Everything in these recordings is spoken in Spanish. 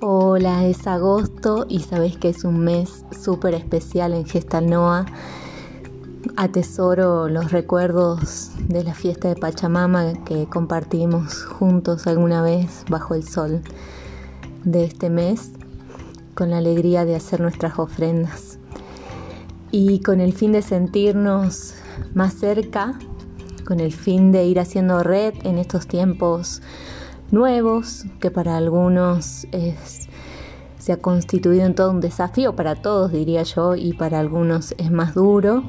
Hola, es agosto y sabéis que es un mes súper especial en Gestal Noa. Atesoro los recuerdos de la fiesta de Pachamama que compartimos juntos alguna vez bajo el sol de este mes, con la alegría de hacer nuestras ofrendas. Y con el fin de sentirnos más cerca, con el fin de ir haciendo red en estos tiempos nuevos, que para algunos se ha constituido en todo un desafío, para todos diría yo, y para algunos es más duro.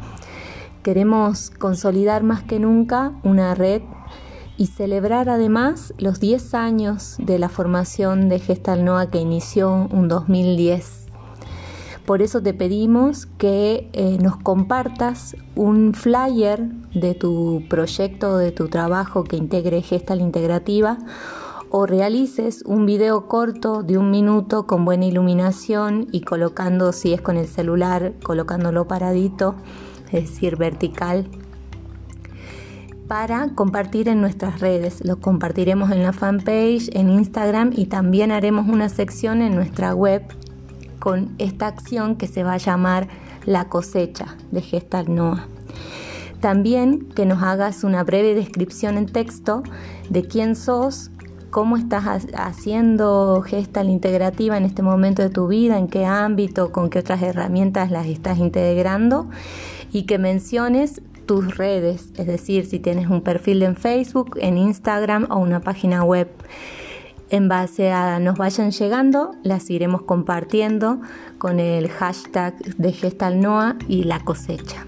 Queremos consolidar más que nunca una red y celebrar además los 10 años de la formación de Gestal Noa que inició un 2010 por eso te pedimos que eh, nos compartas un flyer de tu proyecto, de tu trabajo que integre Gestal Integrativa o realices un video corto de un minuto con buena iluminación y colocando, si es con el celular, colocándolo paradito, es decir, vertical, para compartir en nuestras redes. Lo compartiremos en la fanpage, en Instagram y también haremos una sección en nuestra web con esta acción que se va a llamar La cosecha de Gestal Noah. También que nos hagas una breve descripción en texto de quién sos, cómo estás haciendo gestal integrativa en este momento de tu vida, en qué ámbito, con qué otras herramientas las estás integrando y que menciones tus redes, es decir, si tienes un perfil en Facebook, en Instagram o una página web. En base a nos vayan llegando, las iremos compartiendo con el hashtag de Gestalnoa y la cosecha.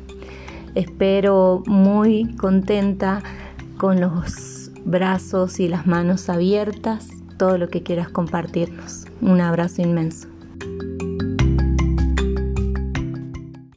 Espero muy contenta con los brazos y las manos abiertas, todo lo que quieras compartirnos. Un abrazo inmenso.